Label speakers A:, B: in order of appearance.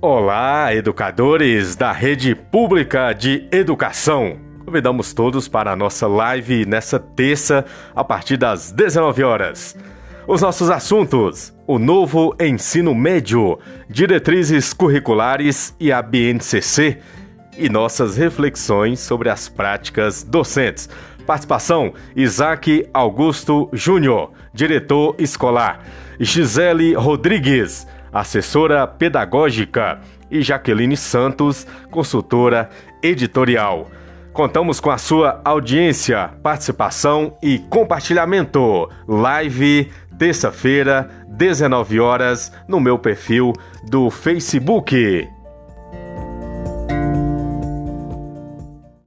A: Olá, educadores da Rede Pública de Educação. Convidamos todos para a nossa live nessa terça, a partir das 19 horas. Os nossos assuntos: o novo ensino médio, diretrizes curriculares e a BNCC, e nossas reflexões sobre as práticas docentes. Participação: Isaac Augusto Júnior, diretor escolar, Gisele Rodrigues assessora pedagógica, e Jaqueline Santos, consultora editorial. Contamos com a sua audiência, participação e compartilhamento. Live, terça-feira, 19 horas, no meu perfil do Facebook.